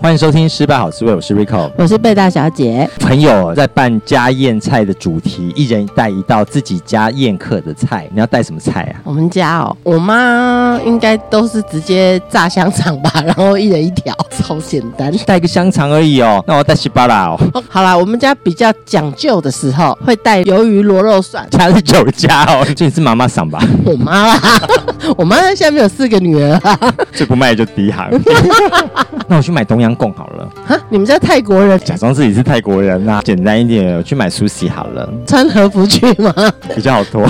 欢迎收听《失败好滋味》，我是 Rico，我是贝大小姐。朋友在办家宴菜的主题，一人带一道自己家宴客的菜。你要带什么菜啊？我们家哦，我妈应该都是直接炸香肠吧，然后一人一条，超简单，带个香肠而已哦。那我带西巴拉哦。哦好啦，我们家比较讲究的时候，会带鱿鱼螺肉蒜。家是酒家哦，这你是妈妈桑吧？我妈啦，我妈现在没有四个女儿啊，最不卖就第一行。那我去买东阳贡好了。哈，你们家泰国人？假装自己是泰国人啊，简单一点，我去买苏西好了。穿和服去吗？比较好脱。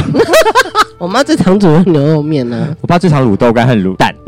我妈最常煮的牛肉面呢、啊，我爸最常卤豆干和卤蛋。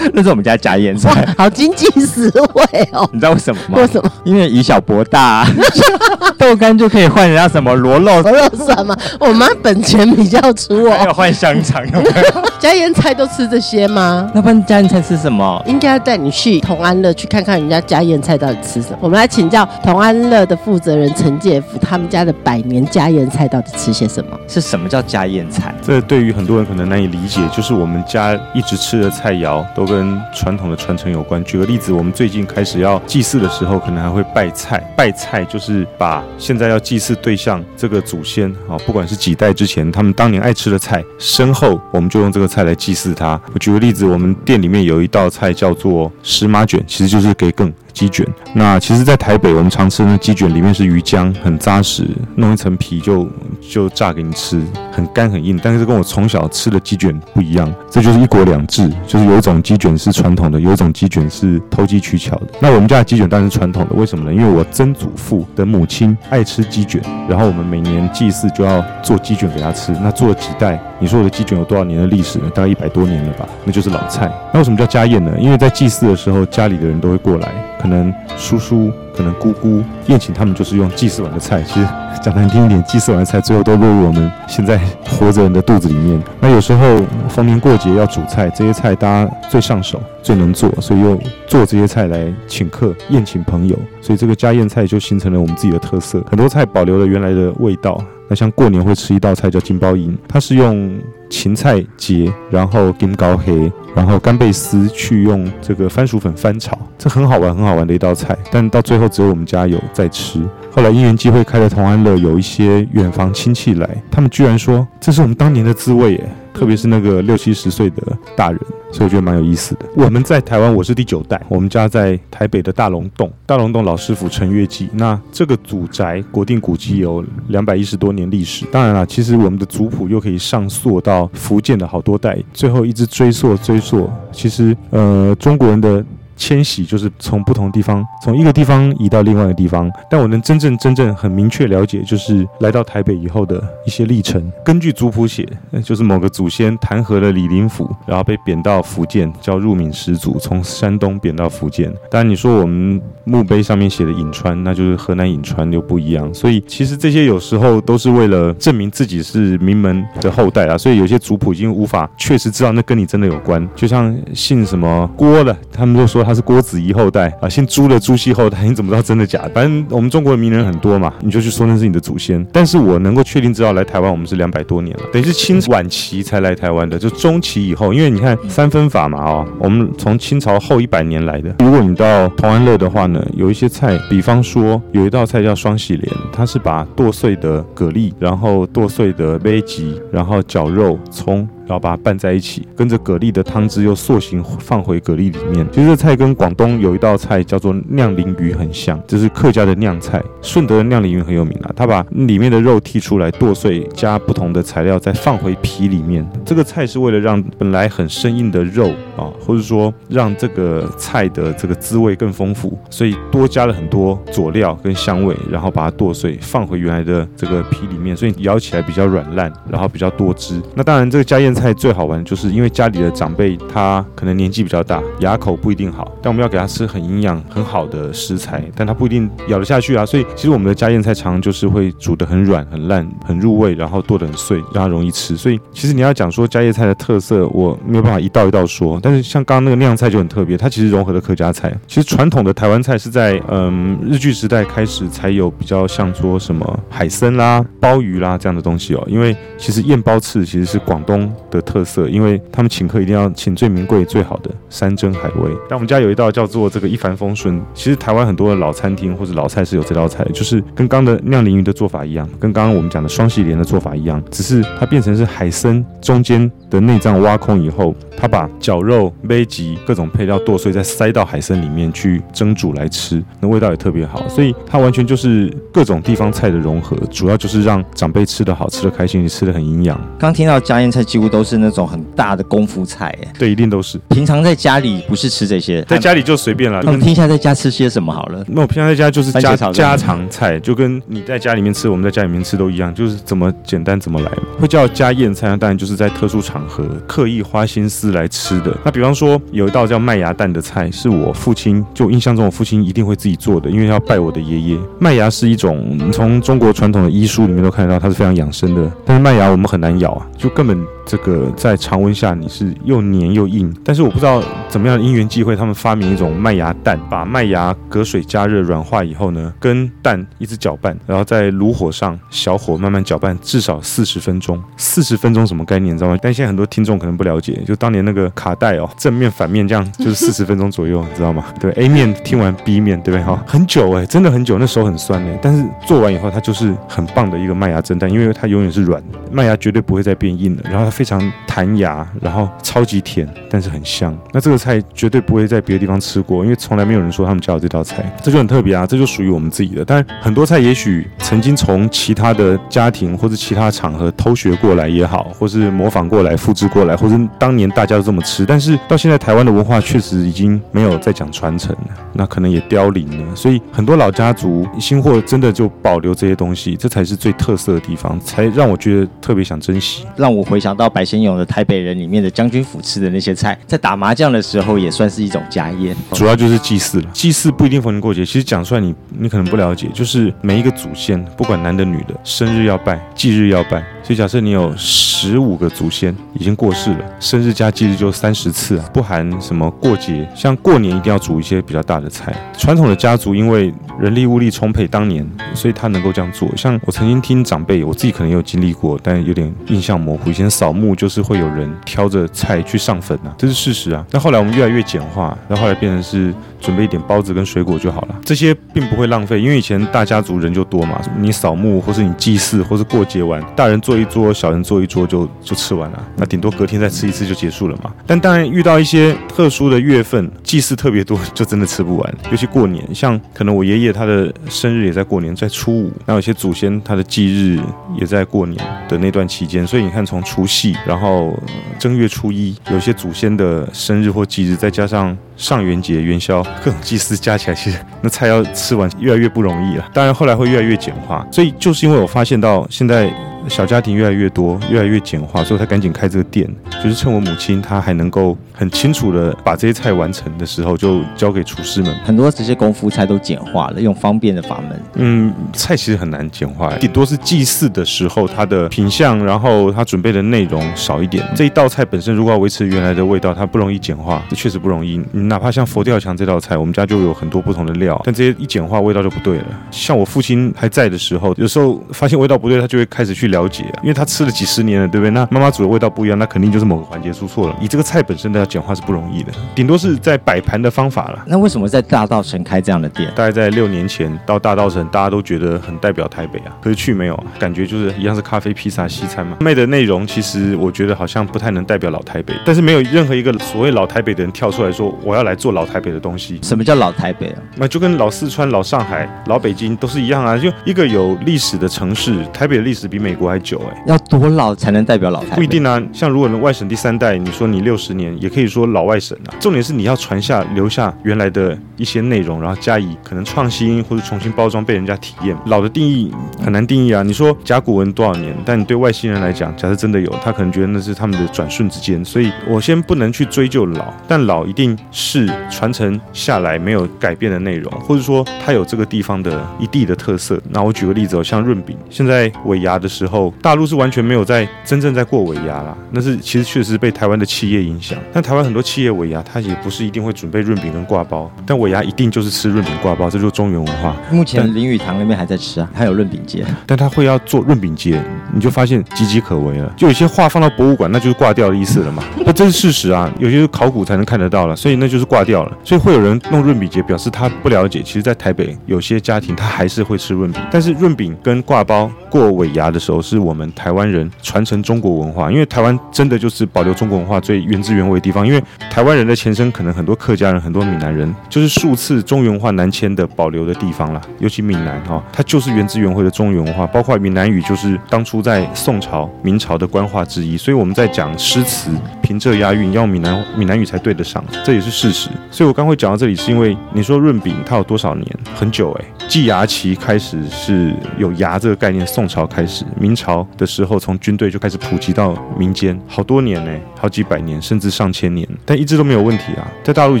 那是我们家家宴菜，好经济实惠哦。你知道为什么吗？为什么？因为以小博大、啊，豆干就可以换人家什么螺肉螺肉蒜吗？我妈本钱比较粗哦。还有换香肠，有没有？家宴菜都吃这些吗？那不然家宴菜吃什么？应该要带你去同安乐去看看人家家宴菜到底吃什么。我们来请教同安乐的负责人陈介福，他们家的百年家宴菜到底吃些什么？是什么叫家宴菜？这对于很多人可能难以理解，就是我们家一直吃的菜肴都跟传统的传承有关。举个例子，我们最近开始要祭祀的时候，可能还会拜菜。拜菜就是把现在要祭祀对象这个祖先啊，不管是几代之前他们当年爱吃的菜，身后我们就用这个菜来祭祀他。我举个例子，我们店里面有一道菜叫做石马卷，其实就是给更。鸡卷，那其实，在台北我们常吃的鸡卷里面是鱼浆，很扎实，弄一层皮就就炸给你吃，很干很硬。但是跟我从小吃的鸡卷不一样，这就是一国两制，就是有一种鸡卷是传统的，有一种鸡卷是投机取巧的。那我们家的鸡卷当然是传统的，为什么呢？因为我曾祖父的母亲爱吃鸡卷，然后我们每年祭祀就要做鸡卷给他吃。那做了几代？你说我的鸡卷有多少年的历史呢？大概一百多年了吧，那就是老菜。那为什么叫家宴呢？因为在祭祀的时候，家里的人都会过来。可能叔叔，可能姑姑宴请他们，就是用祭祀完的菜。其实讲难听一点，祭祀完的菜最后都落入我们现在活着人的肚子里面。那有时候逢年过节要煮菜，这些菜大家最上手、最能做，所以又做这些菜来请客、宴请朋友。所以这个家宴菜就形成了我们自己的特色。很多菜保留了原来的味道。那像过年会吃一道菜叫金包银，它是用芹菜节，然后金高黑，然后干贝丝去用这个番薯粉翻炒，这很好玩，很好玩的一道菜。但到最后只有我们家有在吃。后来因缘际会开了同安乐，有一些远房亲戚来，他们居然说这是我们当年的滋味耶，特别是那个六七十岁的大人。所以我觉得蛮有意思的。我们在台湾，我是第九代。我们家在台北的大龙洞，大龙洞老师傅陈月记。那这个祖宅国定古迹有两百一十多年历史。当然了，其实我们的族谱又可以上溯到福建的好多代，最后一直追溯追溯。其实，呃，中国人的。迁徙就是从不同地方，从一个地方移到另外一个地方。但我能真正真正很明确了解，就是来到台北以后的一些历程。根据族谱写，就是某个祖先弹劾了李林甫，然后被贬到福建，叫入闽始祖，从山东贬到福建。当然，你说我们墓碑上面写的颍川，那就是河南颍川又不一样。所以其实这些有时候都是为了证明自己是名门的后代啊。所以有些族谱已经无法确实知道那跟你真的有关。就像姓什么郭的，他们都说。他是郭子仪后代啊，姓朱的朱熹后代，你怎么知道真的假的？反正我们中国的名人很多嘛，你就去说那是你的祖先。但是我能够确定知道来台湾，我们是两百多年了，等于是清晚期才来台湾的，就中期以后。因为你看三分法嘛，哦，我们从清朝后一百年来的。如果你到同安乐的话呢，有一些菜，比方说有一道菜叫双喜莲，它是把剁碎的蛤蜊，然后剁碎的贝吉，然后绞肉葱。然后把它拌在一起，跟着蛤蜊的汤汁又塑形放回蛤蜊里面。其实这菜跟广东有一道菜叫做酿鲮鱼很像，这是客家的酿菜。顺德的酿鲮鱼很有名啊，他把里面的肉剔出来剁碎，加不同的材料再放回皮里面。这个菜是为了让本来很生硬的肉啊，或者说让这个菜的这个滋味更丰富，所以多加了很多佐料跟香味，然后把它剁碎放回原来的这个皮里面，所以咬起来比较软烂，然后比较多汁。那当然这个家宴。菜最好玩，就是因为家里的长辈他可能年纪比较大，牙口不一定好，但我们要给他吃很营养很好的食材，但他不一定咬得下去啊。所以其实我们的家宴菜常常就是会煮得很软、很烂、很入味，然后剁得很碎，让他容易吃。所以其实你要讲说家宴菜的特色，我没有办法一道一道说。但但是像刚刚那个酿菜就很特别，它其实融合了客家菜。其实传统的台湾菜是在嗯日据时代开始才有比较像说什么海参啦、鲍鱼啦这样的东西哦，因为其实燕鲍翅其实是广东的特色，因为他们请客一定要请最名贵、最好的山珍海味。但我们家有一道叫做这个一帆风顺，其实台湾很多的老餐厅或者老菜是有这道菜，就是跟刚刚的酿鲮鱼的做法一样，跟刚刚我们讲的双喜莲的做法一样，只是它变成是海参中间的内脏挖空以后，他把绞肉、杯吉各种配料剁碎，再塞到海参里面去蒸煮来吃，那味道也特别好。所以它完全就是各种地方菜的融合，主要就是让长辈吃得好、吃得开心，吃得很营养。刚听到家宴菜几乎都是那种很大的功夫菜，哎，对，一定都是。平常在家里不是吃这些，在家里就随便了。那我们听一下在家吃些什么好了。那我平常在家就是家家常菜，就跟你在家里面吃，我们在家里面吃都一样，就是怎么简单怎么来。会叫家宴菜，当然就是在特殊场和刻意花心思来吃的。那比方说有一道叫麦芽蛋的菜，是我父亲就印象中我父亲一定会自己做的，因为要拜我的爷爷。麦芽是一种从中国传统的医书里面都看得到，它是非常养生的。但是麦芽我们很难咬啊，就根本。这个在常温下你是又黏又硬，但是我不知道怎么样因缘际会，他们发明一种麦芽蛋，把麦芽隔水加热软化以后呢，跟蛋一直搅拌，然后在炉火上小火慢慢搅拌，至少四十分钟。四十分钟什么概念，你知道吗？但现在很多听众可能不了解，就当年那个卡带哦，正面反面这样就是四十分钟左右，你知道吗？对，A 面听完 B 面，对不对？哈，很久哎，真的很久，那手很酸哎，但是做完以后它就是很棒的一个麦芽蒸蛋，因为它永远是软的，麦芽绝对不会再变硬了，然后它。非常弹牙，然后超级甜，但是很香。那这个菜绝对不会在别的地方吃过，因为从来没有人说他们家有这道菜，这就很特别啊，这就属于我们自己的。但很多菜也许曾经从其他的家庭或者其他场合偷学过来也好，或是模仿过来、复制过来，或者当年大家都这么吃，但是到现在台湾的文化确实已经没有再讲传承了，那可能也凋零了。所以很多老家族新货真的就保留这些东西，这才是最特色的地方，才让我觉得特别想珍惜，让我回想到。白先勇的台北人里面的将军府吃的那些菜，在打麻将的时候也算是一种家宴，主要就是祭祀了。祭祀不一定逢年过节，其实讲出来你你可能不了解，就是每一个祖先，不管男的女的，生日要拜，忌日要拜。所以假设你有十五个祖先已经过世了，生日加忌日就三十次啊，不含什么过节。像过年一定要煮一些比较大的菜。传统的家族因为人力物力充沛，当年所以他能够这样做。像我曾经听长辈，我自己可能也有经历过，但有点印象模糊。以前扫墓就是会有人挑着菜去上坟啊，这是事实啊。那后来我们越来越简化，那后来变成是准备一点包子跟水果就好了。这些并不会浪费，因为以前大家族人就多嘛，你扫墓或是你祭祀或是过节完，大人做。一桌小人坐一桌就就吃完了，那顶多隔天再吃一次就结束了嘛。但当然遇到一些特殊的月份，祭祀特别多，就真的吃不完。尤其过年，像可能我爷爷他的生日也在过年，在初五，那有些祖先他的忌日也在过年的那段期间，所以你看从除夕，然后正月初一，有些祖先的生日或忌日，再加上上元节、元宵各种祭祀加起来，其实那菜要吃完越来越不容易了。当然后来会越来越简化，所以就是因为我发现到现在。小家庭越来越多，越来越简化，所以他赶紧开这个店，就是趁我母亲她还能够很清楚的把这些菜完成的时候，就交给厨师们。很多这些功夫菜都简化了，用方便的法门。嗯，菜其实很难简化，顶多是祭祀的时候它的品相，然后它准备的内容少一点。这一道菜本身如果要维持原来的味道，它不容易简化，这确实不容易。你哪怕像佛跳墙这道菜，我们家就有很多不同的料，但这些一简化，味道就不对了。像我父亲还在的时候，有时候发现味道不对，他就会开始去了解，因为他吃了几十年了，对不对？那妈妈煮的味道不一样，那肯定就是某个环节出错了。以这个菜本身的要简化是不容易的，顶多是在摆盘的方法了。那为什么在大道城开这样的店？大概在六年前到大道城，大家都觉得很代表台北啊，可是去没有，感觉就是一样是咖啡、披萨、西餐嘛。卖的内容其实我觉得好像不太能代表老台北，但是没有任何一个所谓老台北的人跳出来说我要来做老台北的东西。什么叫老台北啊？那就跟老四川、老上海、老北京都是一样啊，就一个有历史的城市。台北的历史比美国还久哎。要多老才能代表老台？不一定啊，像如果外省第三代，你说你六十年，也可以说老外省啊。重点是你要传下留下原来的一些内容，然后加以可能创新或者重新包装，被人家体验。老的定义很难定义啊。你说甲骨文多少年？但你对外星人来讲，假设真的有，他可能觉得那是他们的转瞬之间。所以我先不能去追究老，但老一定是传承下来没有改变的内容，或者说它有这个地方的一地的特色。那我举个例子哦，像润饼，现在尾牙的时候，大陆是完全没有在真正在过尾牙啦。那是其实确实被台湾的企业影响。但台湾很多企业尾牙，它也不是一定会准备润饼跟挂包，但尾牙一定就是吃润饼挂包，这就是中原文化。目前林语堂那边还在吃啊，还有润饼节，但他会要做润饼节，你就发现岌岌可危了。就有些画放到博物馆，那就是挂掉的意思了嘛。那 这是事实啊，有些是考古才能看得到了，所以那就是挂掉了。所以会有人弄润饼节，表示他不了解。其实，在台北有些家庭他还是会吃润饼，但是润饼跟挂包过尾牙的时候，是我们台湾人传承中国文化，因为台湾真的就是保留中国文化最原汁原味的地方。因为台湾人的前身可能很多客家人、很多闽南人，就是数次中原文化南迁的保留的地方啦。尤其闽南哈，它就是原汁原味的中原文化，包括闽南语就是当初在宋朝、明朝的官话之一。所以我们在讲诗词平仄押韵，要闽南闽南语才对得上，这也是事实。所以我刚会讲到这里，是因为你说润饼它有多少年？很久诶、欸，计牙旗开始是有牙这个概念，宋朝开始，明朝的时候从军队就开始普及到民间，好多年呢、好几百年甚至上千年，但一直都没有问题啊。在大陆已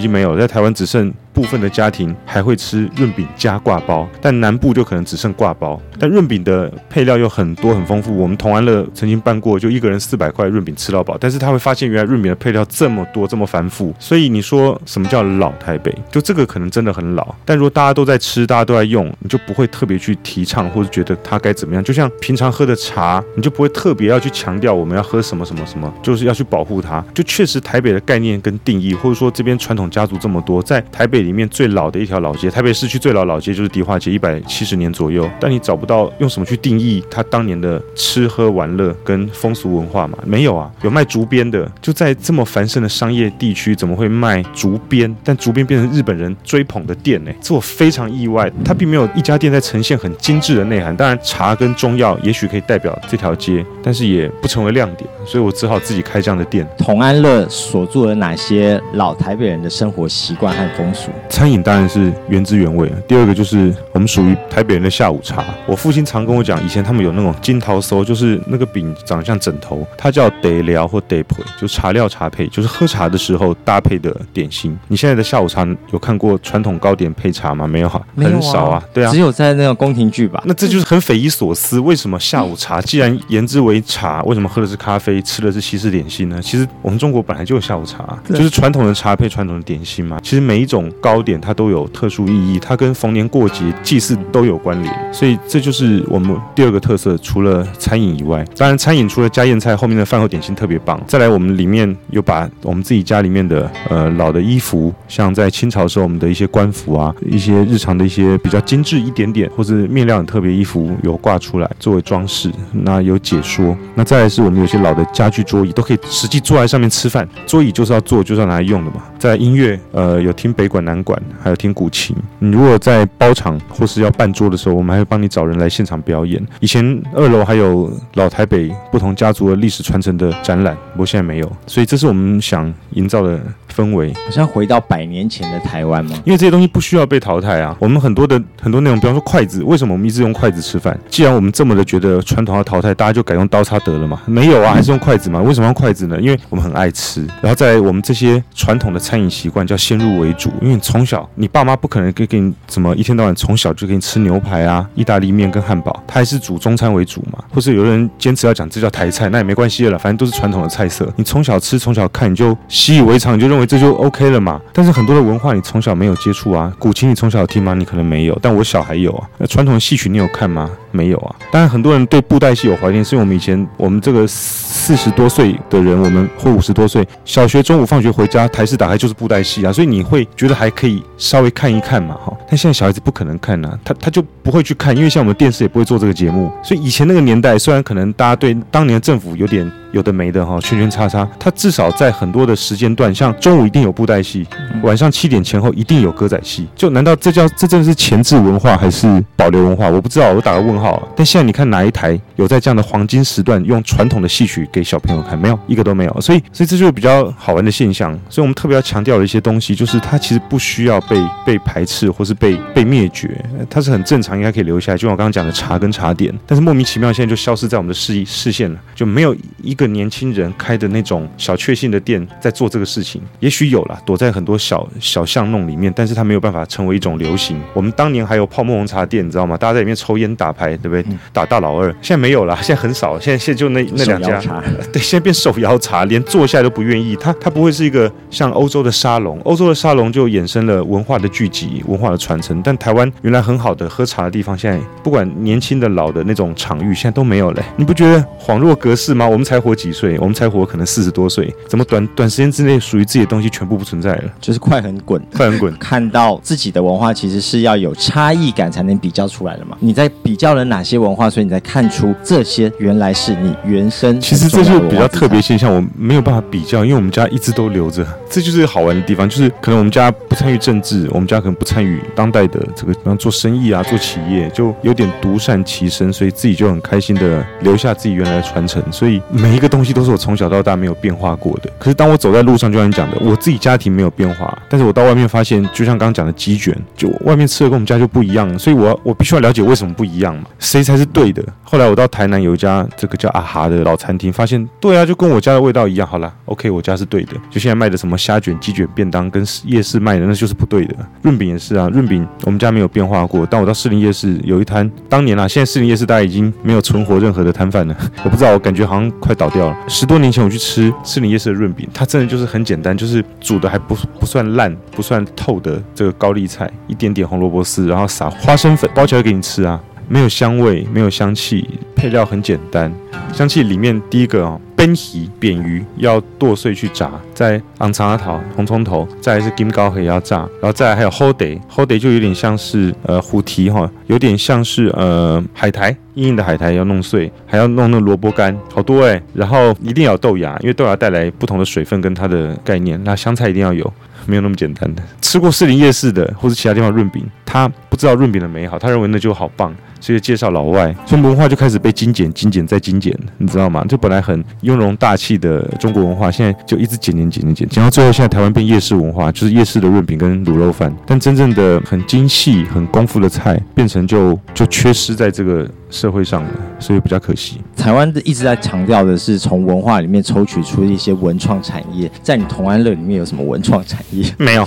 经没有，在台湾只剩部分的家庭还会吃润饼加挂包，但南部就可能只剩挂包。但润饼的配料又很多很丰富，我们同安乐曾经办过，就一个人四百块润饼吃到饱。但是他会发现原来润饼的配料这么多这么繁复，所以你说什么叫老台北？就这个可能真的很老。但如果大家都在吃，大家都在用，你就不会特别去提倡或者觉得它该怎么样。就像平常喝的茶，你就不会特别要去强调我们要喝什么什么什么，就是要去保护它。就确实台北的概念跟定义，或者说这边传统家族这么多，在台北里面最老的一条老街，台北市区最老老街就是迪化街，一百七十年左右。但你找不到用什么去定义它当年的吃喝玩乐跟风俗文化嘛？没有啊，有卖竹编的，就在这么繁盛的商业地区，怎么会卖竹编？但竹编变成日本人追捧的店呢？这我非常意外。它并没有一家店在呈现很精致的内涵。当然，茶跟中药也许可以代表这条街，但是也不成为亮点。所以我只好自己开这样的店。同安乐所住了哪些老台北人的生活习惯和风俗？餐饮当然是原汁原味。第二个就是我们属于台北人的下午茶。我父亲常跟我讲，以前他们有那种金桃酥，就是那个饼长得像枕头，它叫得料或得配，就茶料茶配，就是喝茶的时候搭配的点心。你现在的下午茶有看过传统糕点配茶吗？没有哈，很少啊。对啊，只有在那个宫廷剧吧。那这就是很匪夷所思，为什么下午茶 既然言之为茶，为什么喝的是咖啡，吃的是西式点心呢？其实我们中国本来就有下午茶，就是传统的茶配传统的点心嘛。其实每一种糕糕点它都有特殊意义，它跟逢年过节祭祀都有关联，所以这就是我们第二个特色。除了餐饮以外，当然餐饮除了家宴菜，后面的饭后点心特别棒。再来，我们里面有把我们自己家里面的呃老的衣服，像在清朝时候我们的一些官服啊，一些日常的一些比较精致一点点或者面料很特别衣服有挂出来作为装饰，那有解说。那再来是我们有些老的家具桌椅都可以实际坐在上面吃饭，桌椅就是要坐就是要拿来用的嘛。在音乐呃有听北管南管，还有听古琴。你如果在包场或是要办桌的时候，我们还会帮你找人来现场表演。以前二楼还有老台北不同家族的历史传承的展览，不过现在没有。所以这是我们想营造的氛围。好像回到百年前的台湾吗？因为这些东西不需要被淘汰啊。我们很多的很多内容，比方说筷子，为什么我们一直用筷子吃饭？既然我们这么的觉得传统要淘汰，大家就改用刀叉得了嘛？没有啊，还是用筷子嘛？为什么用筷子呢？因为我们很爱吃。然后在我们这些传统的餐饮习惯叫先入为主，因为从小你爸妈不可能给给你怎么一天到晚从小就给你吃牛排啊、意大利面跟汉堡，他还是煮中餐为主嘛？或是有人坚持要讲这叫台菜，那也没关系了，反正都是传统的菜色。你从小吃从小看，你就习以为常，你就认为这就 OK 了嘛？但是很多的文化你从小没有接触啊，古琴你从小有听吗？你可能没有，但我小孩有啊。那传统戏曲你有看吗？没有啊。当然很多人对布袋戏有怀念，是因为我们以前我们这个四十多岁的人，我们或五十多岁，小学中午放学回家，台式打开就是布袋戏啊，所以你会觉得还可以稍微看一看嘛，哈。但现在小孩子不可能看呐，他他就不会去看，因为像我们电视也不会做这个节目，所以以前那个年代，虽然可能大家对当年政府有点。有的没的哈，圈圈叉叉，它至少在很多的时间段，像中午一定有布袋戏，晚上七点前后一定有歌仔戏。就难道这叫这真的是前置文化还是保留文化？我不知道，我打个问很好。但现在你看哪一台有在这样的黄金时段用传统的戏曲给小朋友看？没有，一个都没有。所以，所以这就是比较好玩的现象。所以我们特别要强调的一些东西，就是它其实不需要被被排斥或是被被灭绝，它是很正常，应该可以留下来。就像我刚刚讲的茶跟茶点，但是莫名其妙现在就消失在我们的视视线了，就没有一个年轻人开的那种小确幸的店在做这个事情。也许有了，躲在很多小小巷弄里面，但是它没有办法成为一种流行。我们当年还有泡沫红茶店，你知道吗？大家在里面抽烟打牌，对不对？打大老二，现在没有了，现在很少，现在现在就那那两家。对，现在变手摇茶，连坐下来都不愿意。它它不会是一个像欧洲的沙龙，欧洲的沙龙就衍生了文化的聚集、文化的传承。但台湾原来很好的喝茶的地方，现在不管年轻的老的那种场域，现在都没有了。你不觉得恍若隔世吗？我们才活几岁？我们才活可能四十多岁，怎么短短时间之内属于自己的东西全部不存在了？就是快很滚，快很滚。看到自己的文化，其实是要有差异感才能比较出来的嘛。你在比较了哪些文化，所以你才看出这些原来是你原生。其实这就比较特别现象，我没有办法比较，因为我们家一直都留着。这就是好玩的地方，就是可能我们家不参与政治，我们家可能不参与当代的这个，比方做生意啊，做企业，就有点独善其身，所以自己就很开心的留下自己原来的传承。所以每一个东西都是我从小到大没有变化过的。可是当我走在路上，就像你讲的，我自己家庭没有变化，但是我到外面发现，就像刚刚讲的鸡卷，就外面吃的跟我们家就不一样，所以我我必须要了解为什么不一样嘛，谁才是对的。后来我到台南有一家这个叫阿哈的老餐厅，发现对啊，就跟我家的味道一样。好了，OK，我家是对的。就现在卖的什么虾卷、鸡卷便当，跟夜市卖的那就是不对的。润饼也是啊，润饼我们家没有变化过。但我到士林夜市有一摊，当年啊，现在士林夜市大家已经没有存活任何的摊贩了。我不知道，我感觉好像快倒掉了。十多年前我去吃士林夜市的润饼，它真的就是很简单，就是煮的还不不算烂、不算透的这个高丽菜，一点点红萝卜丝，然后撒花生粉，包起来给你吃啊。没有香味，没有香气，配料很简单。香气里面第一个哦，扁鱼扁鱼要剁碎去炸，再昂长阿桃红葱头，再是金高黑要炸，然后再来还有后得后得就有点像是呃虎蹄哈，有点像是呃海苔硬硬的海苔要弄碎，还要弄那萝卜干，好多哎。然后一定要有豆芽，因为豆芽带来不同的水分跟它的概念。那香菜一定要有。没有那么简单的。吃过士林夜市的，或者其他地方润饼，它知道润饼的美好，他认为那就好棒，所以介绍老外，所以文化就开始被精简、精简再精简，你知道吗？就本来很雍容大气的中国文化，现在就一直减、减、减、减、减，减到最后，现在台湾变夜市文化，就是夜市的润饼跟卤肉饭，但真正的很精细、很功夫的菜，变成就就缺失在这个社会上了，所以比较可惜。台湾一直在强调的是从文化里面抽取出一些文创产业，在你同安乐里面有什么文创产业？没有。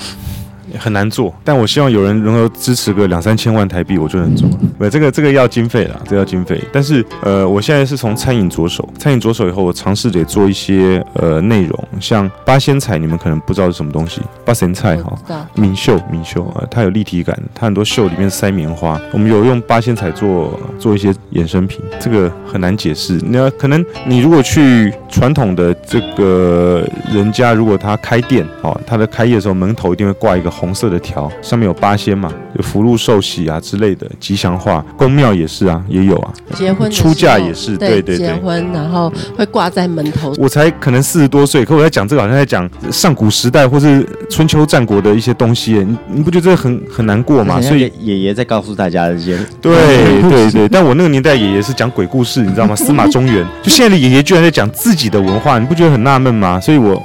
很难做，但我希望有人能够支持个两三千万台币，我就能做。对，这个这个要经费啦，这个要经费。但是呃，我现在是从餐饮着手，餐饮着手以后，我尝试得做一些呃内容，像八仙菜，你们可能不知道是什么东西。八仙菜哈，明秀明秀啊，它有立体感，它很多秀里面塞棉花。我们有用八仙菜做做一些衍生品，这个很难解释。那可能你如果去传统的这个人家，如果他开店哦，他的开业的时候门头一定会挂一个。红色的条上面有八仙嘛，有福禄寿喜啊之类的吉祥话。宫庙也是啊，也有啊。结婚出嫁也是，对对对。结婚然后会挂在门头。我才可能四十多岁，可我在讲这个好像在讲上古时代或是春秋战国的一些东西。你你不觉得这很很难过吗？所以爷爷在告诉大家这些。对对对，但我那个年代爷爷是讲鬼故事，你知道吗？司马中原。就现在的爷爷居然在讲自己的文化，你不觉得很纳闷吗？所以我。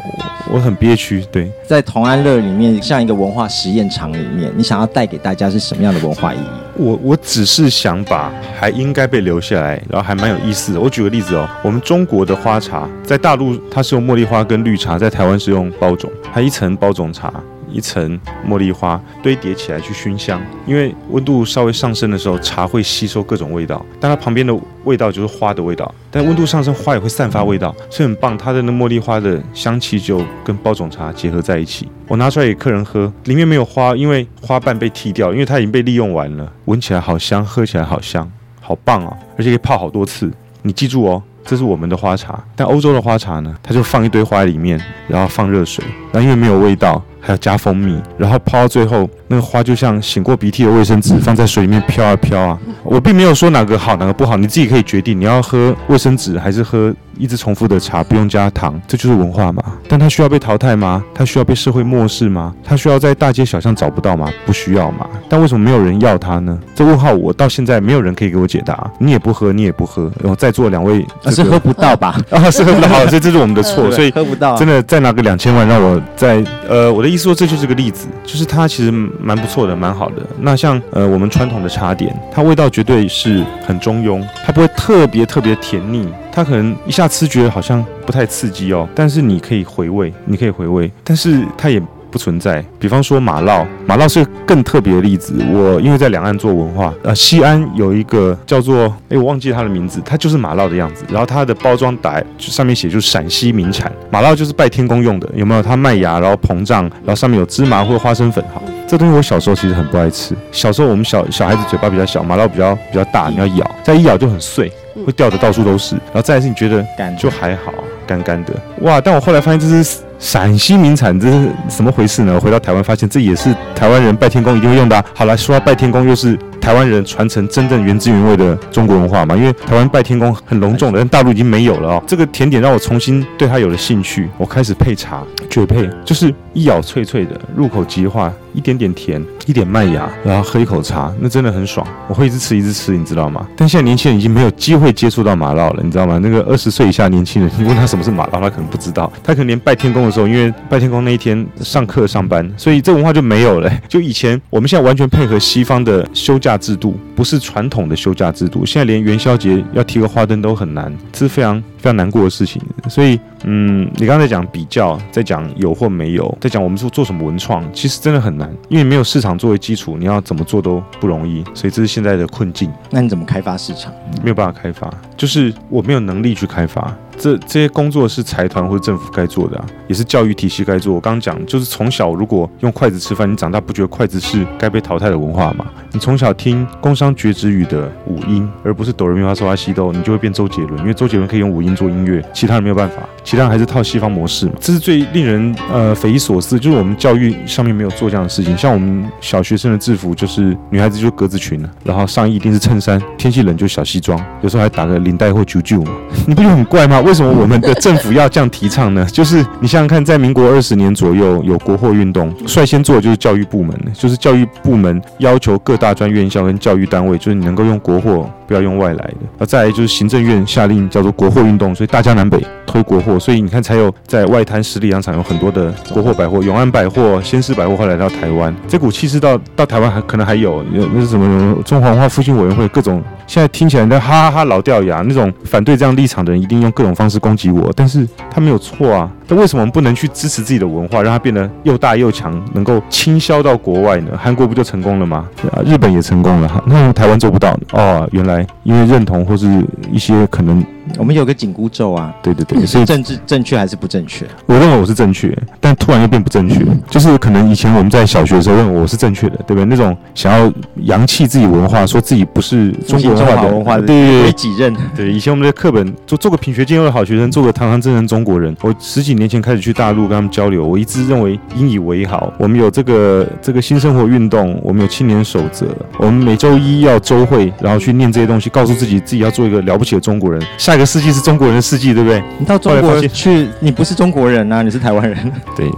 我很憋屈，对，在同安乐里面，像一个文化实验场里面，你想要带给大家是什么样的文化意义？我我只是想把还应该被留下来，然后还蛮有意思的。我举个例子哦，我们中国的花茶在大陆它是用茉莉花跟绿茶，在台湾是用包种，它一层包种茶。一层茉莉花堆叠起来去熏香，因为温度稍微上升的时候，茶会吸收各种味道，但它旁边的味道就是花的味道。但温度上升，花也会散发味道，所以很棒。它的那茉莉花的香气就跟包种茶结合在一起。我拿出来给客人喝，里面没有花，因为花瓣被剃掉，因为它已经被利用完了。闻起来好香，喝起来好香，好棒哦！而且可以泡好多次。你记住哦。这是我们的花茶，但欧洲的花茶呢，它就放一堆花在里面，然后放热水，然后因为没有味道，还要加蜂蜜，然后泡到最后，那个花就像醒过鼻涕的卫生纸，放在水里面飘啊飘啊。我并没有说哪个好，哪个不好，你自己可以决定，你要喝卫生纸还是喝。一直重复的茶不用加糖，这就是文化嘛？但它需要被淘汰吗？它需要被社会漠视吗？它需要在大街小巷找不到吗？不需要嘛？但为什么没有人要它呢？这问号我到现在没有人可以给我解答。你也不喝，你也不喝，然后在座两位、这个、是喝不到吧？啊，是喝不到，好，所以这是我们的错，所以喝不到。真的再拿个两千万让我在呃，我的思说这就是个例子，就是它其实蛮不错的，蛮好的。那像呃我们传统的茶点，它味道绝对是很中庸，它不会特别特别甜腻。它可能一下吃觉得好像不太刺激哦，但是你可以回味，你可以回味，但是它也不存在。比方说马烙，马烙是更特别的例子。我因为在两岸做文化，呃，西安有一个叫做，哎，我忘记它的名字，它就是马烙的样子。然后它的包装袋上面写就是陕西名产，马烙就是拜天公用的，有没有？它麦芽，然后膨胀，然后上面有芝麻或花生粉，哈。这东西我小时候其实很不爱吃。小时候我们小小孩子嘴巴比较小，马烙比较比较大，你要咬，再一咬就很碎。会掉的到处都是，然后再来是你觉得就还好，干干的哇！但我后来发现这是陕西名产，这是怎么回事呢？回到台湾发现这也是台湾人拜天公一定会用的啊。好了说到拜天公，又是台湾人传承真正原汁原味的中国文化嘛？因为台湾拜天公很隆重的，但大陆已经没有了哦。这个甜点让我重新对它有了兴趣，我开始配茶，绝配，就是一咬脆脆的，入口即化。一点点甜，一点麦芽，然后喝一口茶，那真的很爽。我会一直吃，一直吃，你知道吗？但现在年轻人已经没有机会接触到马烙了，你知道吗？那个二十岁以下年轻人，你问他什么是马烙，他可能不知道。他可能连拜天公的时候，因为拜天公那一天上课上班，所以这文化就没有了。就以前我们现在完全配合西方的休假制度，不是传统的休假制度。现在连元宵节要提个花灯都很难，这是非常非常难过的事情。所以，嗯，你刚才讲比较，在讲有或没有，在讲我们做做什么文创，其实真的很难。因为没有市场作为基础，你要怎么做都不容易，所以这是现在的困境。那你怎么开发市场？没有办法开发，就是我没有能力去开发。这这些工作是财团或者政府该做的啊，也是教育体系该做。我刚刚讲，就是从小如果用筷子吃饭，你长大不觉得筷子是该被淘汰的文化吗？你从小听工商角徵语的五音，而不是哆来咪发嗦拉西哆，你就会变周杰伦，因为周杰伦可以用五音做音乐，其他人没有办法，其他还是套西方模式嘛。这是最令人呃匪夷所思，就是我们教育上面没有做这样的事情。像我们小学生的制服，就是女孩子就格子裙了，然后上衣一定是衬衫，天气冷就小西装，有时候还打个领带或啾啾嘛，你不觉得很怪吗？为什么我们的政府要这样提倡呢？就是你想想看，在民国二十年左右有国货运动，率先做的就是教育部门，就是教育部门要求各大专院校跟教育单位，就是你能够用国货。不要用外来的，而再来就是行政院下令叫做国货运动，所以大江南北推国货，所以你看才有在外滩十里洋场有很多的国货百货，永安百货、先施百货后来到台湾，这股气势到到台湾还可能还有，那是什么中华文化复兴委员会各种，现在听起来在哈哈哈老掉牙，那种反对这样立场的人一定用各种方式攻击我，但是他没有错啊，那为什么我们不能去支持自己的文化，让它变得又大又强，能够倾销到国外呢？韩国不就成功了吗？啊，日本也成功了，那台湾做不到？哦，原来。因为认同或是一些可能。我们有个紧箍咒啊，对对对，所以政治正确还是不正确？我认为我是正确，但突然又变不正确，就是可能以前我们在小学的时候认为我是正确的，对不对？那种想要扬弃自己文化，说自己不是中国文化的文化的，对对对，己任。对，以前我们的课本做做个品学兼优的好学生，做个堂堂正正中国人。我十几年前开始去大陆跟他们交流，我一直认为引以为豪。我们有这个这个新生活运动，我们有青年守则，我们每周一要周会，然后去念这些东西，告诉自己自己要做一个了不起的中国人。下一个世纪是中国人的世纪，对不对？你到中国去，你不是中国人啊，你是台湾人。对。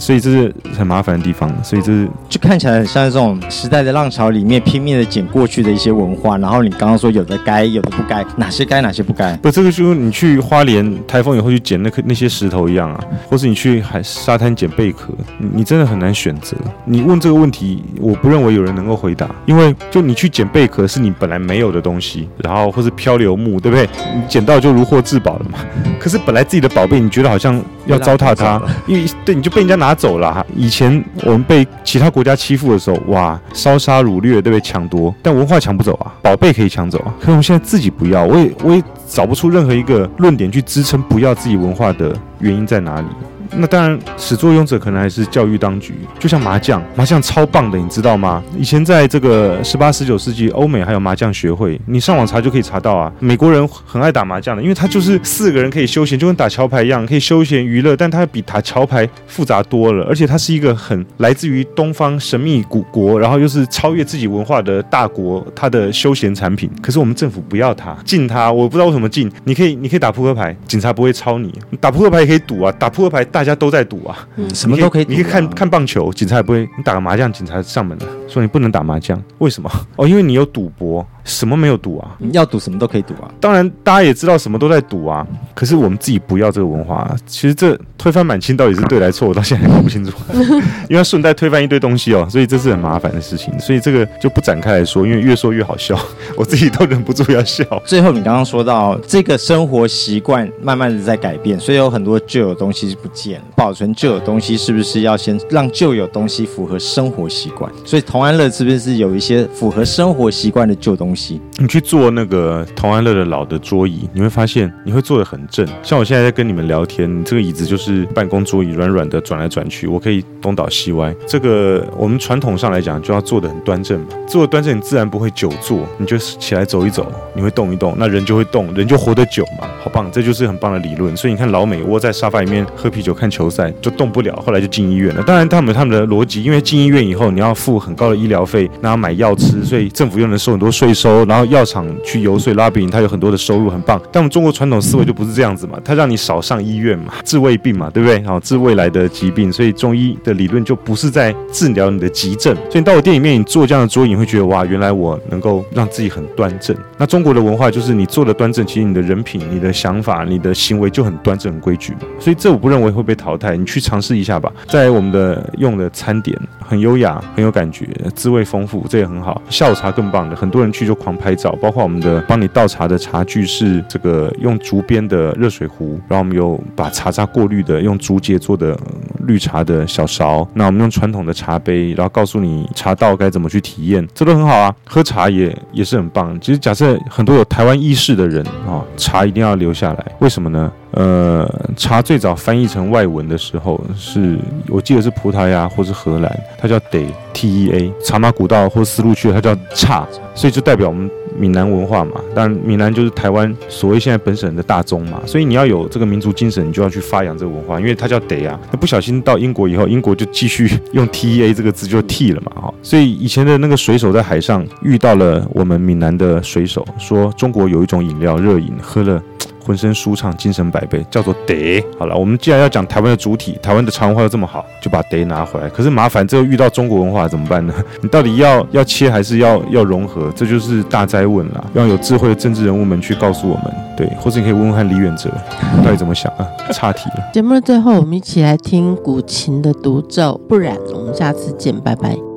所以这是很麻烦的地方，所以这是就看起来很像这种时代的浪潮里面拼命的捡过去的一些文化，然后你刚刚说有的该，有的不该，哪些该，哪些不该？不，这个就是你去花莲台风以后去捡那颗那些石头一样啊，或是你去海沙滩捡贝壳，你你真的很难选择。你问这个问题，我不认为有人能够回答，因为就你去捡贝壳是你本来没有的东西，然后或是漂流木，对不对？你捡到就如获至宝了嘛。可是本来自己的宝贝，你觉得好像要糟蹋它，因为对你就被人家拿走了。以前我们被其他国家欺负的时候，哇，烧杀掳掠，对不对？抢夺，但文化抢不走啊，宝贝可以抢走啊。可是我们现在自己不要，我也我也找不出任何一个论点去支撑不要自己文化的原因在哪里。那当然，始作俑者可能还是教育当局。就像麻将，麻将超棒的，你知道吗？以前在这个十八、十九世纪，欧美还有麻将学会，你上网查就可以查到啊。美国人很爱打麻将的，因为他就是四个人可以休闲，就跟打桥牌一样，可以休闲娱乐。但它比打桥牌复杂多了，而且它是一个很来自于东方神秘古国，然后又是超越自己文化的大国，它的休闲产品。可是我们政府不要它，禁它。我不知道为什么禁。你可以，你可以打扑克牌，警察不会抄你。打扑克牌也可以赌啊，打扑克牌大家都在赌啊，嗯，什么都可以啊。你可以看看棒球，警察也不会。你打个麻将，警察上门了，说你不能打麻将，为什么？哦，因为你有赌博。什么没有赌啊？你要赌什么都可以赌啊。当然，大家也知道什么都在赌啊。可是我们自己不要这个文化啊。其实这推翻满清到底是对来错，我到现在还搞不清楚。因为顺带推翻一堆东西哦，所以这是很麻烦的事情。所以这个就不展开来说，因为越说越好笑，我自己都忍不住要笑。最后，你刚刚说到这个生活习惯慢慢的在改变，所以有很多旧有东西是不见了。保存旧有东西是不是要先让旧有东西符合生活习惯？所以同同安乐是不是有一些符合生活习惯的旧东西？你去坐那个同安乐的老的桌椅，你会发现你会坐得很正。像我现在在跟你们聊天，你这个椅子就是办公桌椅，软软的转来转去，我可以东倒西歪。这个我们传统上来讲就要坐得很端正嘛，坐端正，你自然不会久坐，你就起来走一走，你会动一动，那人就会动，人就活得久嘛，好棒，这就是很棒的理论。所以你看老美窝在沙发里面喝啤酒看球赛就动不了，后来就进医院了。当然他们他们的逻辑，因为进医院以后你要付很高医疗费，然后买药吃，所以政府又能收很多税收，然后。药厂去游说拉比，他有很多的收入，很棒。但我们中国传统思维就不是这样子嘛，他让你少上医院嘛，治未病嘛，对不对？好，治未来的疾病。所以中医的理论就不是在治疗你的急症。所以你到我店里面，你做这样的桌椅，你会觉得哇，原来我能够让自己很端正。那中国的文化就是你做的端正，其实你的人品、你的想法、你的行为就很端正、很规矩嘛。所以这我不认为会被淘汰，你去尝试一下吧。在我们的用的餐点很优雅、很有感觉，滋味丰富，这也很好。下午茶更棒的，很多人去就狂拍照。包括我们的帮你倒茶的茶具是这个用竹编的热水壶，然后我们有把茶渣过滤的用竹节做的绿茶的小勺，那我们用传统的茶杯，然后告诉你茶道该怎么去体验，这都很好啊。喝茶也也是很棒。其实假设很多有台湾意识的人啊，茶一定要留下来，为什么呢？呃，茶最早翻译成外文的时候，是我记得是葡萄牙或是荷兰，它叫 de t e a，茶马古道或丝路去，它叫茶，所以就代表我们闽南文化嘛。当然，闽南就是台湾所谓现在本省人的大宗嘛，所以你要有这个民族精神，你就要去发扬这个文化，因为它叫 de 啊。那不小心到英国以后，英国就继续 用 t e a 这个字就替了嘛，哈。所以以前的那个水手在海上遇到了我们闽南的水手，说中国有一种饮料热饮，喝了。浑身舒畅，精神百倍，叫做得。好了，我们既然要讲台湾的主体，台湾的茶文化又这么好，就把得拿回来。可是麻烦，这又遇到中国文化怎么办呢？你到底要 要切还是要要融合？这就是大哉问了。要有智慧的政治人物们去告诉我们，对，或者你可以问问看李远哲到底怎么想啊？岔题了。节目的最后，我们一起来听古琴的独奏，不然我们下次见，拜拜。